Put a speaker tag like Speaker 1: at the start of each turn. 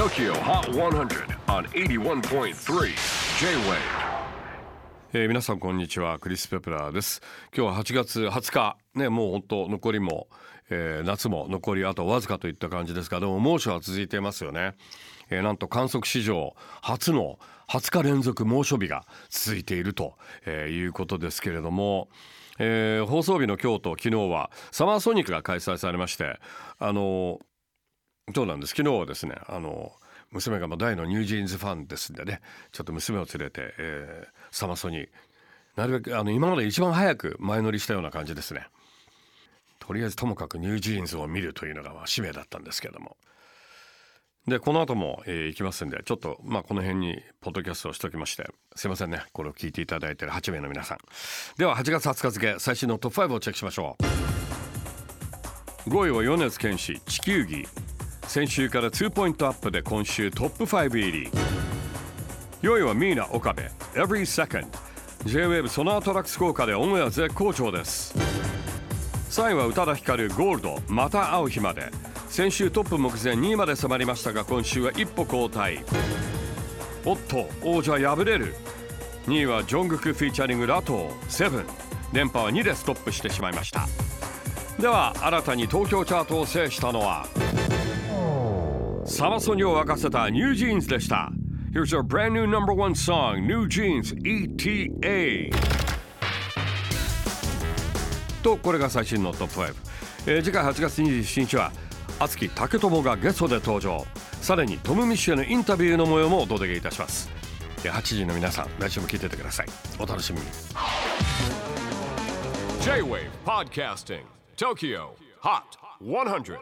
Speaker 1: TOKYO HOT 100 on 81.3 J-WAVE
Speaker 2: えー、皆さんこんにちはクリス・ペプラーです。今日は8月20日。ねもう本当残りも、えー、夏も残りあとわずかといった感じですがでも猛暑は続いていますよね、えー、なんと観測史上初の20日連続猛暑日が続いていると、えー、いうことですけれどもえー、放送日の京都昨日はサマーソニックが開催されましてあのそうなんです。昨日はですねあの娘が大のニュージーンズファンですんでねちょっと娘を連れて、えー、サマソになるべくあの今まで一番早く前乗りしたような感じですね。とりあえずともかくニュージーンズを見るというのがま使命だったんですけども。でこの後も、えー、行きますんでちょっとまあこの辺にポッドキャストをしておきましてすいませんね。これを聞いていただいている8名の皆さん。では8月20日付最新のトップ5をチェックしましょう。5位は米津玄師地球儀。先週から2ポイントアップで今週トップ5入り。4位はミイナ・オカベ。Every Second. J-WAVE SONAR TRAX 効果でオンエア絶好調です。3位は宇多田ヒカル Gold。また会う日まで。先週トップ目前2位まで迫りましたが今週は一歩後退。おっと王者敗れる。2位はジョングク featuring Latto。Seven。連覇は2でストップしてしまいました。では新たに東京チャートを制したのはサマソニを沸かせたニュージーンズでした。Here's our brand new number one song New Jeans ETA とこれが最新のトップ5、えー、次回8月27日は熱き竹友がゲストで登場。さらにトム・ミッシュへのインタビューの模様もお届けいたします。8時の皆さん来週も聞いててください。お楽しみに。
Speaker 1: J-WAVE PODCASTING TOKYO HOT 100